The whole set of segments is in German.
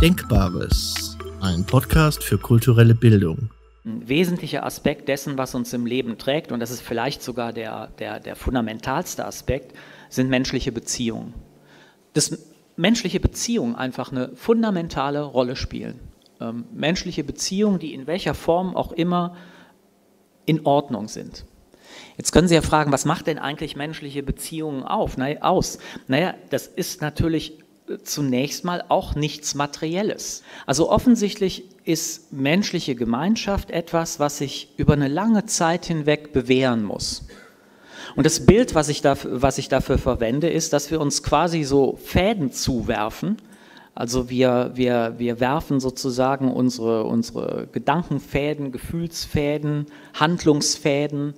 Denkbares, ein Podcast für kulturelle Bildung. Ein wesentlicher Aspekt dessen, was uns im Leben trägt, und das ist vielleicht sogar der, der, der fundamentalste Aspekt, sind menschliche Beziehungen. Dass menschliche Beziehungen einfach eine fundamentale Rolle spielen. Ähm, menschliche Beziehungen, die in welcher Form auch immer in Ordnung sind. Jetzt können Sie ja fragen, was macht denn eigentlich menschliche Beziehungen auf, na, aus? Naja, das ist natürlich zunächst mal auch nichts Materielles. Also offensichtlich ist menschliche Gemeinschaft etwas, was sich über eine lange Zeit hinweg bewähren muss. Und das Bild, was ich, dafür, was ich dafür verwende, ist, dass wir uns quasi so Fäden zuwerfen. Also wir, wir, wir werfen sozusagen unsere, unsere Gedankenfäden, Gefühlsfäden, Handlungsfäden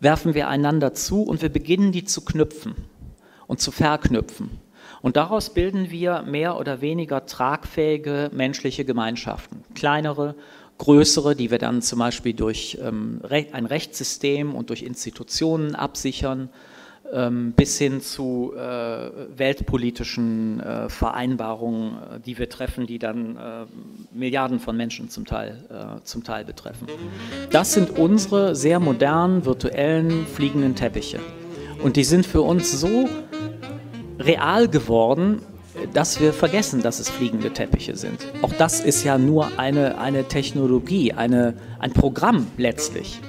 werfen wir einander zu und wir beginnen die zu knüpfen und zu verknüpfen. Und daraus bilden wir mehr oder weniger tragfähige menschliche Gemeinschaften, kleinere, größere, die wir dann zum Beispiel durch ähm, ein Rechtssystem und durch Institutionen absichern, ähm, bis hin zu äh, weltpolitischen äh, Vereinbarungen, äh, die wir treffen, die dann Milliarden von Menschen zum Teil, zum Teil betreffen. Das sind unsere sehr modernen, virtuellen, fliegenden Teppiche. Und die sind für uns so real geworden, dass wir vergessen, dass es fliegende Teppiche sind. Auch das ist ja nur eine, eine Technologie, eine, ein Programm letztlich.